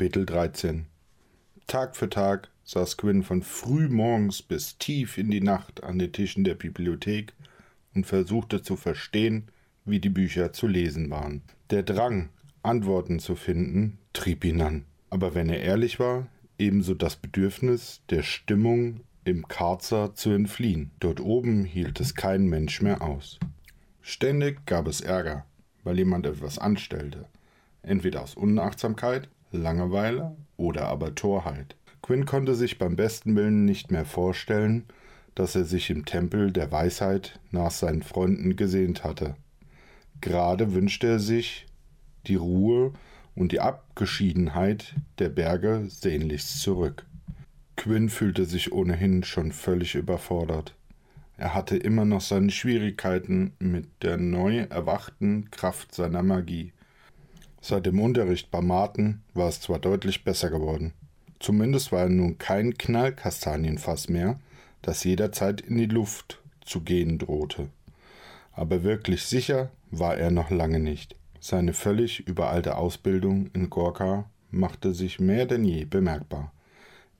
Kapitel 13 Tag für Tag saß Quinn von früh morgens bis tief in die Nacht an den Tischen der Bibliothek und versuchte zu verstehen, wie die Bücher zu lesen waren. Der Drang, Antworten zu finden, trieb ihn an. Aber wenn er ehrlich war, ebenso das Bedürfnis, der Stimmung im Karzer zu entfliehen. Dort oben hielt es kein Mensch mehr aus. Ständig gab es Ärger, weil jemand etwas anstellte, entweder aus Unachtsamkeit, Langeweile oder aber Torheit. Quinn konnte sich beim besten Willen nicht mehr vorstellen, dass er sich im Tempel der Weisheit nach seinen Freunden gesehnt hatte. Gerade wünschte er sich die Ruhe und die Abgeschiedenheit der Berge sehnlichst zurück. Quinn fühlte sich ohnehin schon völlig überfordert. Er hatte immer noch seine Schwierigkeiten mit der neu erwachten Kraft seiner Magie. Seit dem Unterricht bei Martin war es zwar deutlich besser geworden. Zumindest war er nun kein Knallkastanienfass mehr, das jederzeit in die Luft zu gehen drohte. Aber wirklich sicher war er noch lange nicht. Seine völlig überalte Ausbildung in Gorka machte sich mehr denn je bemerkbar.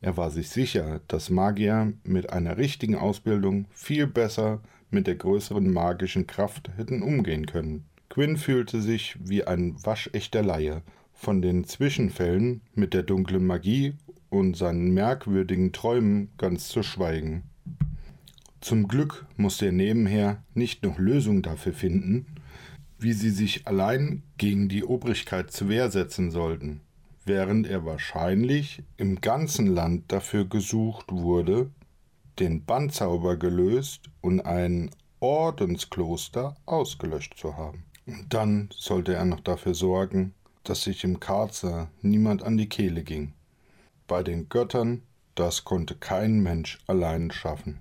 Er war sich sicher, dass Magier mit einer richtigen Ausbildung viel besser mit der größeren magischen Kraft hätten umgehen können. Quinn fühlte sich wie ein waschechter Laie. Von den Zwischenfällen mit der dunklen Magie und seinen merkwürdigen Träumen ganz zu schweigen. Zum Glück musste er nebenher nicht noch Lösungen dafür finden, wie sie sich allein gegen die Obrigkeit zur Wehr setzen sollten während er wahrscheinlich im ganzen Land dafür gesucht wurde, den Bannzauber gelöst und ein Ordenskloster ausgelöscht zu haben. Dann sollte er noch dafür sorgen, dass sich im Karzer niemand an die Kehle ging. Bei den Göttern, das konnte kein Mensch allein schaffen.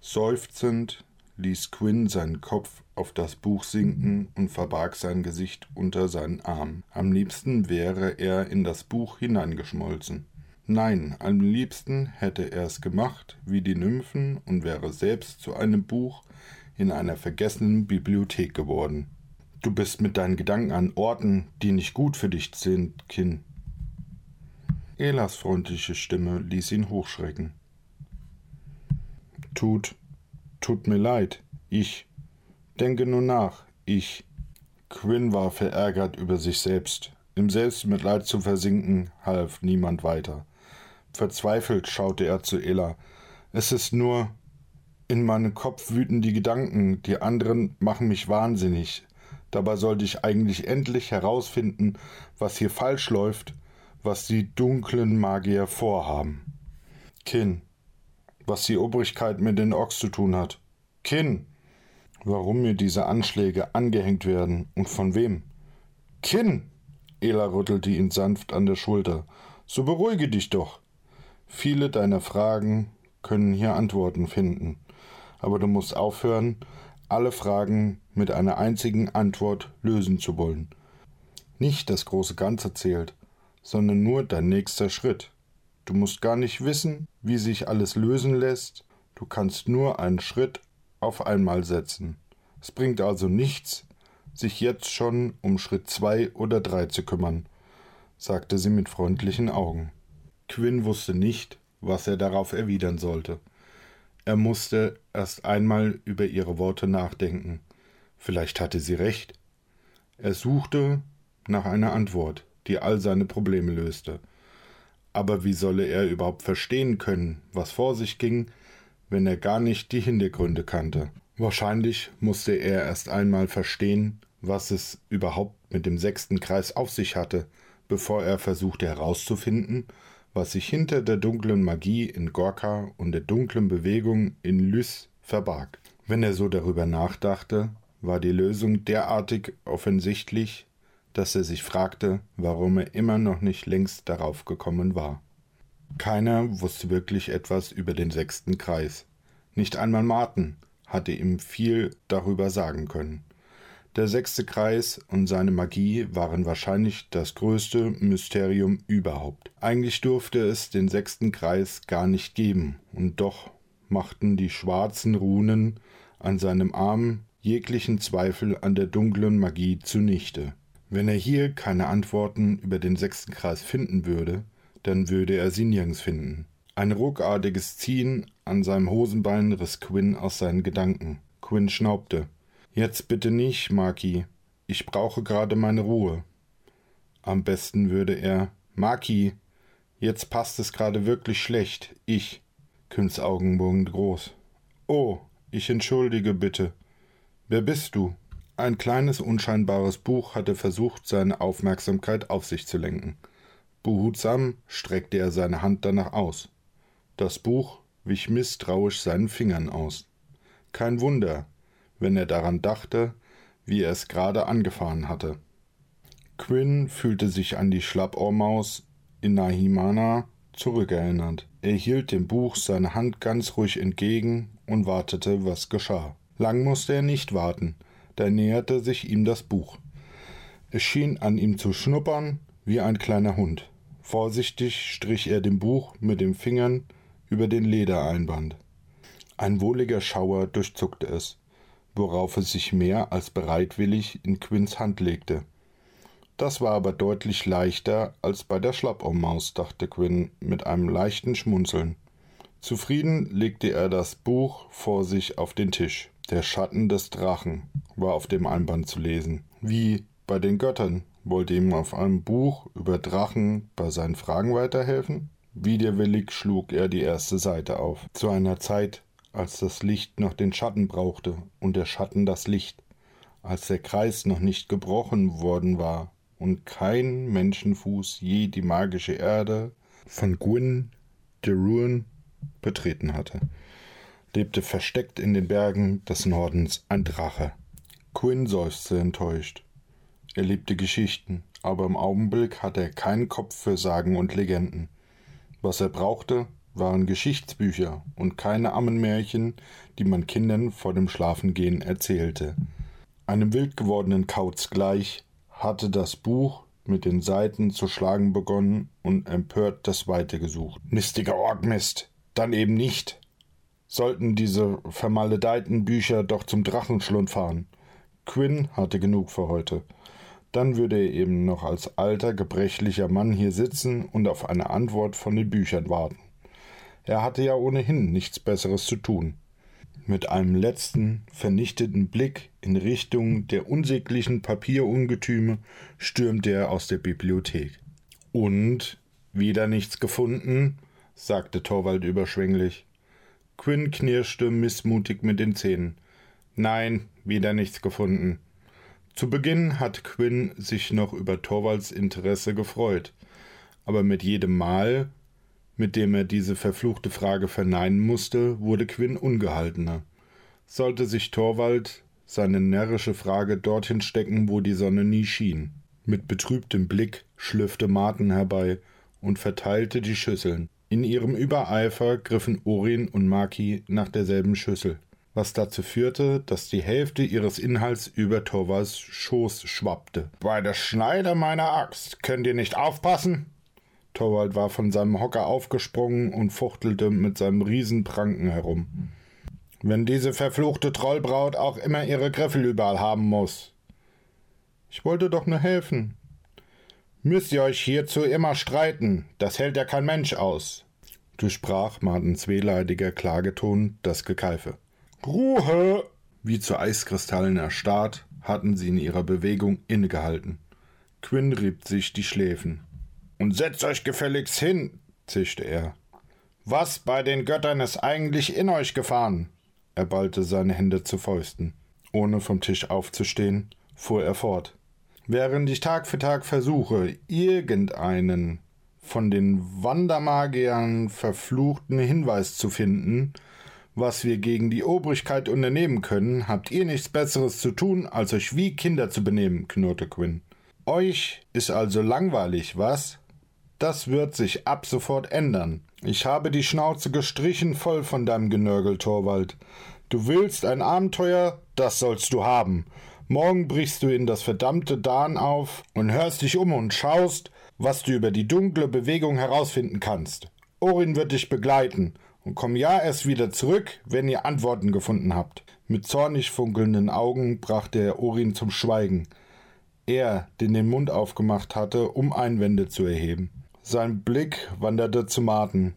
Seufzend ließ Quinn seinen Kopf auf das Buch sinken und verbarg sein Gesicht unter seinen Arm. Am liebsten wäre er in das Buch hineingeschmolzen. Nein, am liebsten hätte er es gemacht wie die Nymphen und wäre selbst zu einem Buch in einer vergessenen Bibliothek geworden. Du bist mit deinen Gedanken an Orten, die nicht gut für dich sind, Kind. Elas freundliche Stimme ließ ihn hochschrecken. Tut, tut mir leid, ich, Denke nur nach, ich. Quinn war verärgert über sich selbst. Im Selbstmitleid zu versinken, half niemand weiter. Verzweifelt schaute er zu Ella. Es ist nur. In meinem Kopf wüten die Gedanken, die anderen machen mich wahnsinnig. Dabei sollte ich eigentlich endlich herausfinden, was hier falsch läuft, was die dunklen Magier vorhaben. Kin, was die Obrigkeit mit den Ochs zu tun hat. Kin, warum mir diese Anschläge angehängt werden und von wem. Kinn! Ela rüttelte ihn sanft an der Schulter. So beruhige dich doch. Viele deiner Fragen können hier Antworten finden. Aber du musst aufhören, alle Fragen mit einer einzigen Antwort lösen zu wollen. Nicht das große Ganze zählt, sondern nur dein nächster Schritt. Du musst gar nicht wissen, wie sich alles lösen lässt, du kannst nur einen Schritt auf einmal setzen. Es bringt also nichts, sich jetzt schon um Schritt zwei oder drei zu kümmern, sagte sie mit freundlichen Augen. Quinn wusste nicht, was er darauf erwidern sollte. Er musste erst einmal über ihre Worte nachdenken. Vielleicht hatte sie recht. Er suchte nach einer Antwort, die all seine Probleme löste. Aber wie solle er überhaupt verstehen können, was vor sich ging, wenn er gar nicht die Hintergründe kannte. Wahrscheinlich musste er erst einmal verstehen, was es überhaupt mit dem sechsten Kreis auf sich hatte, bevor er versuchte herauszufinden, was sich hinter der dunklen Magie in Gorka und der dunklen Bewegung in Lys verbarg. Wenn er so darüber nachdachte, war die Lösung derartig offensichtlich, dass er sich fragte, warum er immer noch nicht längst darauf gekommen war. Keiner wusste wirklich etwas über den sechsten Kreis. Nicht einmal Martin hatte ihm viel darüber sagen können. Der sechste Kreis und seine Magie waren wahrscheinlich das größte Mysterium überhaupt. Eigentlich durfte es den sechsten Kreis gar nicht geben, und doch machten die schwarzen Runen an seinem Arm jeglichen Zweifel an der dunklen Magie zunichte. Wenn er hier keine Antworten über den sechsten Kreis finden würde, dann würde er sie nirgends finden. Ein ruckartiges Ziehen an seinem Hosenbein riss Quinn aus seinen Gedanken. Quinn schnaubte. Jetzt bitte nicht, Maki. Ich brauche gerade meine Ruhe. Am besten würde er. Maki, jetzt passt es gerade wirklich schlecht. Ich. Quinns Augen wurden groß. Oh, ich entschuldige bitte. Wer bist du? Ein kleines, unscheinbares Buch hatte versucht, seine Aufmerksamkeit auf sich zu lenken. Behutsam streckte er seine Hand danach aus. Das Buch wich misstrauisch seinen Fingern aus. Kein Wunder, wenn er daran dachte, wie er es gerade angefahren hatte. Quinn fühlte sich an die Schlappohrmaus in Nahimana zurückerinnert. Er hielt dem Buch seine Hand ganz ruhig entgegen und wartete, was geschah. Lang musste er nicht warten, da näherte sich ihm das Buch. Es schien an ihm zu schnuppern wie ein kleiner Hund. Vorsichtig strich er dem Buch mit den Fingern über den Ledereinband. Ein wohliger Schauer durchzuckte es, worauf es sich mehr als bereitwillig in Quinns Hand legte. Das war aber deutlich leichter als bei der Schlappohrmaus, dachte Quinn mit einem leichten Schmunzeln. Zufrieden legte er das Buch vor sich auf den Tisch. Der Schatten des Drachen war auf dem Einband zu lesen. Wie bei den Göttern wollte ihm auf einem Buch über Drachen bei seinen Fragen weiterhelfen? Widerwillig schlug er die erste Seite auf. Zu einer Zeit, als das Licht noch den Schatten brauchte und der Schatten das Licht, als der Kreis noch nicht gebrochen worden war und kein Menschenfuß je die magische Erde von Gwyn de Ruin betreten hatte, lebte versteckt in den Bergen des Nordens ein Drache. Quinn seufzte enttäuscht. Er liebte Geschichten, aber im Augenblick hatte er keinen Kopf für Sagen und Legenden. Was er brauchte, waren Geschichtsbücher und keine Ammenmärchen, die man Kindern vor dem Schlafengehen erzählte. Einem wild gewordenen Kauz gleich hatte das Buch mit den Seiten zu schlagen begonnen und empört das Weite gesucht. Mistiger Orgmist, dann eben nicht. Sollten diese vermaledeiten Bücher doch zum Drachenschlund fahren. Quinn hatte genug für heute. Dann würde er eben noch als alter, gebrechlicher Mann hier sitzen und auf eine Antwort von den Büchern warten. Er hatte ja ohnehin nichts Besseres zu tun. Mit einem letzten, vernichteten Blick in Richtung der unsäglichen Papierungetüme stürmte er aus der Bibliothek. Und wieder nichts gefunden? sagte Torwald überschwänglich. Quinn knirschte missmutig mit den Zähnen. Nein, wieder nichts gefunden. Zu Beginn hat Quinn sich noch über Torvalds Interesse gefreut, aber mit jedem Mal, mit dem er diese verfluchte Frage verneinen musste, wurde Quinn ungehaltener. Sollte sich Torvald seine närrische Frage dorthin stecken, wo die Sonne nie schien. Mit betrübtem Blick schlüpfte Martin herbei und verteilte die Schüsseln. In ihrem Übereifer griffen Orin und Maki nach derselben Schüssel was dazu führte, dass die Hälfte ihres Inhalts über Torvalds Schoß schwappte. Bei der Schneide meiner Axt könnt ihr nicht aufpassen? Torwald war von seinem Hocker aufgesprungen und fuchtelte mit seinem Riesenpranken herum. Wenn diese verfluchte Trollbraut auch immer ihre Griffel überall haben muss. Ich wollte doch nur helfen. Müsst ihr euch hierzu immer streiten, das hält ja kein Mensch aus, durchsprach Martens wehleidiger Klageton das Gekeife. Ruhe! Wie zu Eiskristallen erstarrt, hatten sie in ihrer Bewegung innegehalten. Quinn rieb sich die Schläfen. Und setzt euch gefälligst hin, zischte er. Was bei den Göttern ist eigentlich in euch gefahren? Er ballte seine Hände zu Fäusten. Ohne vom Tisch aufzustehen, fuhr er fort. Während ich Tag für Tag versuche, irgendeinen von den Wandermagiern verfluchten Hinweis zu finden, was wir gegen die Obrigkeit unternehmen können, habt ihr nichts Besseres zu tun, als euch wie Kinder zu benehmen, knurrte Quinn. Euch ist also langweilig, was? Das wird sich ab sofort ändern. Ich habe die Schnauze gestrichen voll von deinem Genörgel, Torwald. Du willst ein Abenteuer, das sollst du haben. Morgen brichst du in das verdammte Dahn auf und hörst dich um und schaust, was du über die dunkle Bewegung herausfinden kannst. Orin wird dich begleiten und komm ja erst wieder zurück, wenn ihr Antworten gefunden habt. Mit zornig funkelnden Augen brachte er Orin zum Schweigen. Er, den den Mund aufgemacht hatte, um Einwände zu erheben. Sein Blick wanderte zu Martin.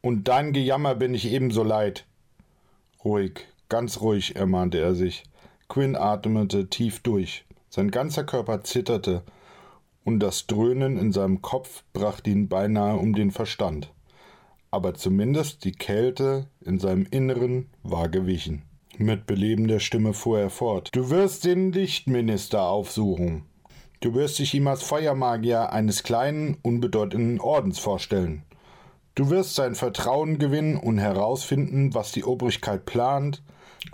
Und dein Gejammer bin ich ebenso leid. Ruhig, ganz ruhig, ermahnte er sich. Quinn atmete tief durch. Sein ganzer Körper zitterte, und das Dröhnen in seinem Kopf brachte ihn beinahe um den Verstand. Aber zumindest die Kälte in seinem Inneren war gewichen. Mit belebender Stimme fuhr er fort. Du wirst den Lichtminister aufsuchen. Du wirst dich ihm als Feuermagier eines kleinen, unbedeutenden Ordens vorstellen. Du wirst sein Vertrauen gewinnen und herausfinden, was die Obrigkeit plant,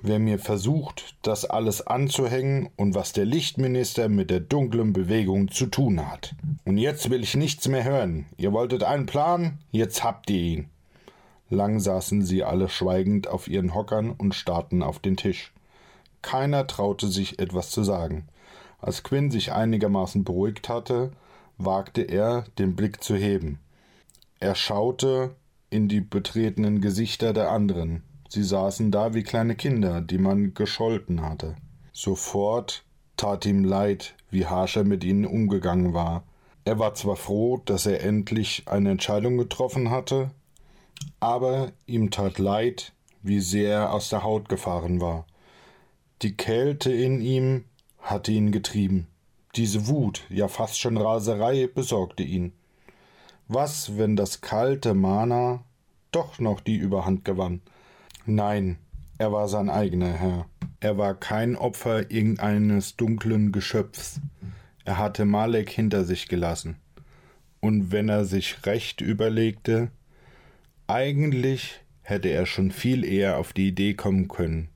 wer mir versucht, das alles anzuhängen und was der Lichtminister mit der dunklen Bewegung zu tun hat. Und jetzt will ich nichts mehr hören. Ihr wolltet einen Plan, jetzt habt ihr ihn. Lang saßen sie alle schweigend auf ihren Hockern und starrten auf den Tisch. Keiner traute sich etwas zu sagen. Als Quinn sich einigermaßen beruhigt hatte, wagte er, den Blick zu heben. Er schaute in die betretenen Gesichter der anderen. Sie saßen da wie kleine Kinder, die man gescholten hatte. Sofort tat ihm leid, wie harsch er mit ihnen umgegangen war. Er war zwar froh, dass er endlich eine Entscheidung getroffen hatte, aber ihm tat leid, wie sehr er aus der Haut gefahren war. Die Kälte in ihm hatte ihn getrieben. Diese Wut, ja fast schon Raserei, besorgte ihn. Was, wenn das kalte Mana doch noch die Überhand gewann? Nein, er war sein eigener Herr. Er war kein Opfer irgendeines dunklen Geschöpfs. Er hatte Malek hinter sich gelassen. Und wenn er sich recht überlegte, eigentlich hätte er schon viel eher auf die Idee kommen können,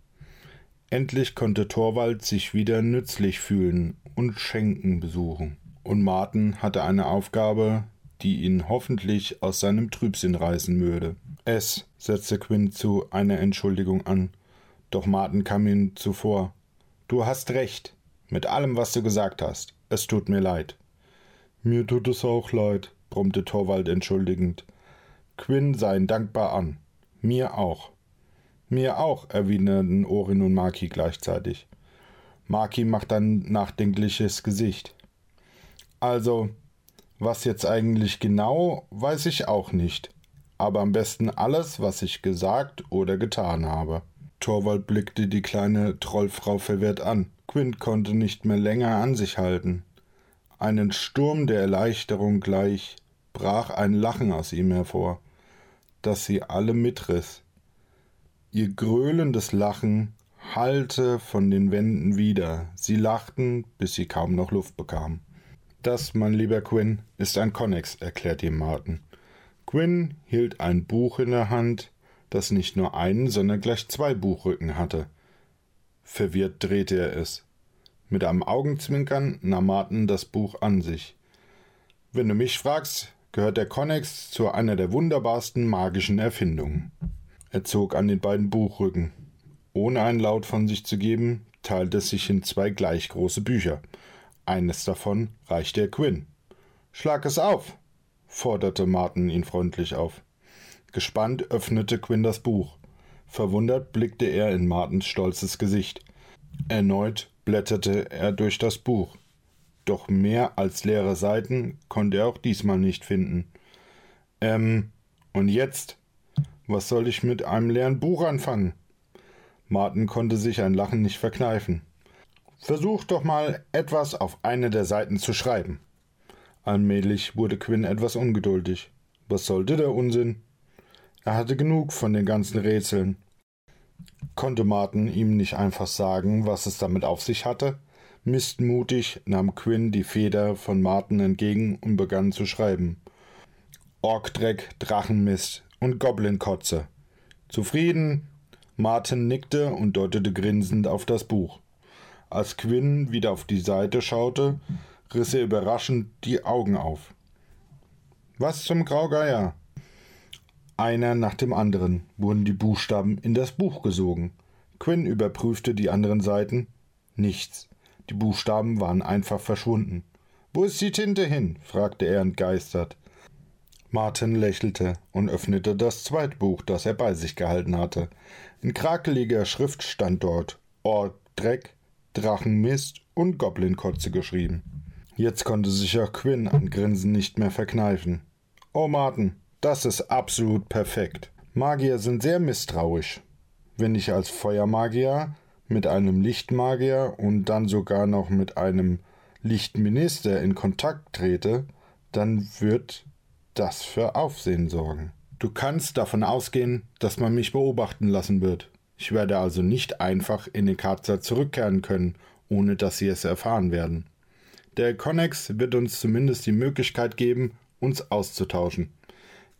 Endlich konnte Torvald sich wieder nützlich fühlen und Schenken besuchen. Und Martin hatte eine Aufgabe, die ihn hoffentlich aus seinem Trübsinn reißen würde. Es, setzte Quinn zu einer Entschuldigung an. Doch Martin kam ihm zuvor. Du hast recht, mit allem, was du gesagt hast. Es tut mir leid. Mir tut es auch leid, brummte Torvald entschuldigend. Quinn sah ihn dankbar an. Mir auch. Mir auch, erwiderten Orin und Maki gleichzeitig. Maki macht ein nachdenkliches Gesicht. Also, was jetzt eigentlich genau, weiß ich auch nicht. Aber am besten alles, was ich gesagt oder getan habe. Torwald blickte die kleine Trollfrau verwirrt an. Quint konnte nicht mehr länger an sich halten. Einen Sturm der Erleichterung gleich brach ein Lachen aus ihm hervor, das sie alle mitriss. Ihr gröhlendes Lachen hallte von den Wänden wieder. Sie lachten, bis sie kaum noch Luft bekamen. Das, mein lieber Quinn, ist ein Connex, erklärte ihm Martin. Quinn hielt ein Buch in der Hand, das nicht nur einen, sondern gleich zwei Buchrücken hatte. Verwirrt drehte er es. Mit einem Augenzwinkern nahm Martin das Buch an sich. Wenn du mich fragst, gehört der Connex zu einer der wunderbarsten magischen Erfindungen. Er zog an den beiden Buchrücken. Ohne einen Laut von sich zu geben, teilte es sich in zwei gleich große Bücher. Eines davon reichte er Quinn. Schlag es auf, forderte Martin ihn freundlich auf. Gespannt öffnete Quinn das Buch. Verwundert blickte er in Martins stolzes Gesicht. Erneut blätterte er durch das Buch. Doch mehr als leere Seiten konnte er auch diesmal nicht finden. Ähm, und jetzt? Was soll ich mit einem leeren Buch anfangen? Martin konnte sich ein Lachen nicht verkneifen. Versuch doch mal etwas auf eine der Seiten zu schreiben. Allmählich wurde Quinn etwas ungeduldig. Was sollte der Unsinn? Er hatte genug von den ganzen Rätseln. Konnte Martin ihm nicht einfach sagen, was es damit auf sich hatte? Mistmutig nahm Quinn die Feder von Martin entgegen und begann zu schreiben. Orkdreck, Drachenmist, und Goblinkotze. Zufrieden? Martin nickte und deutete grinsend auf das Buch. Als Quinn wieder auf die Seite schaute, riss er überraschend die Augen auf. Was zum Graugeier? Einer nach dem anderen wurden die Buchstaben in das Buch gesogen. Quinn überprüfte die anderen Seiten. Nichts. Die Buchstaben waren einfach verschwunden. Wo ist die Tinte hin? fragte er entgeistert. Martin lächelte und öffnete das Zweitbuch, das er bei sich gehalten hatte. In krakeliger Schrift stand dort Ort Dreck, Drachenmist und Goblinkotze geschrieben. Jetzt konnte sich auch Quinn an Grinsen nicht mehr verkneifen. Oh Martin, das ist absolut perfekt. Magier sind sehr misstrauisch. Wenn ich als Feuermagier mit einem Lichtmagier und dann sogar noch mit einem Lichtminister in Kontakt trete, dann wird das für Aufsehen sorgen. Du kannst davon ausgehen, dass man mich beobachten lassen wird. Ich werde also nicht einfach in den Karzer zurückkehren können, ohne dass sie es erfahren werden. Der Connex wird uns zumindest die Möglichkeit geben, uns auszutauschen.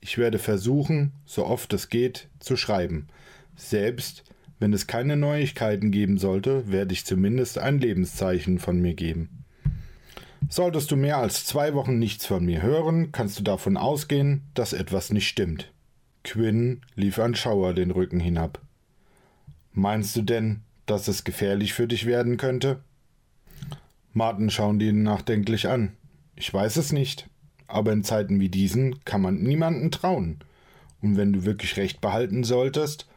Ich werde versuchen, so oft es geht, zu schreiben. Selbst wenn es keine Neuigkeiten geben sollte, werde ich zumindest ein Lebenszeichen von mir geben. Solltest du mehr als zwei Wochen nichts von mir hören, kannst du davon ausgehen, dass etwas nicht stimmt. Quinn lief ein Schauer den Rücken hinab. Meinst du denn, dass es gefährlich für dich werden könnte? Martin schauen ihn nachdenklich an. Ich weiß es nicht, aber in Zeiten wie diesen kann man niemanden trauen. Und wenn du wirklich recht behalten solltest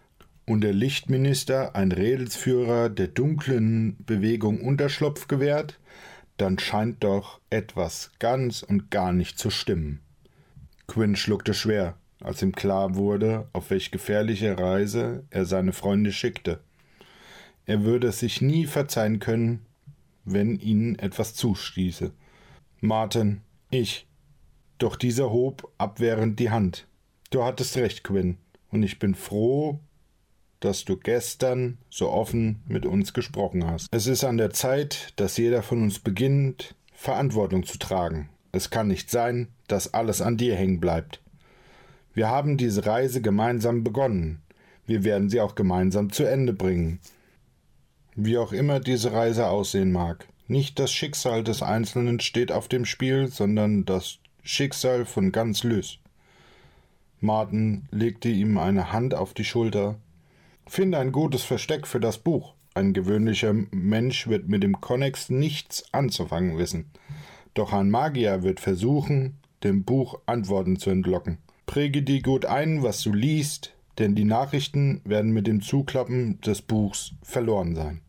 und der Lichtminister ein Redelsführer der dunklen Bewegung Unterschlupf gewährt, dann scheint doch etwas ganz und gar nicht zu stimmen. Quinn schluckte schwer, als ihm klar wurde, auf welch gefährliche Reise er seine Freunde schickte. Er würde es sich nie verzeihen können, wenn ihnen etwas zustieße. Martin, ich. Doch dieser hob abwehrend die Hand. Du hattest recht, Quinn, und ich bin froh, dass du gestern so offen mit uns gesprochen hast. Es ist an der Zeit, dass jeder von uns beginnt, Verantwortung zu tragen. Es kann nicht sein, dass alles an dir hängen bleibt. Wir haben diese Reise gemeinsam begonnen. Wir werden sie auch gemeinsam zu Ende bringen. Wie auch immer diese Reise aussehen mag. Nicht das Schicksal des Einzelnen steht auf dem Spiel, sondern das Schicksal von ganz Lys. Martin legte ihm eine Hand auf die Schulter. Finde ein gutes Versteck für das Buch. Ein gewöhnlicher Mensch wird mit dem Konnex nichts anzufangen wissen. Doch ein Magier wird versuchen, dem Buch Antworten zu entlocken. Präge dir gut ein, was du liest, denn die Nachrichten werden mit dem Zuklappen des Buchs verloren sein.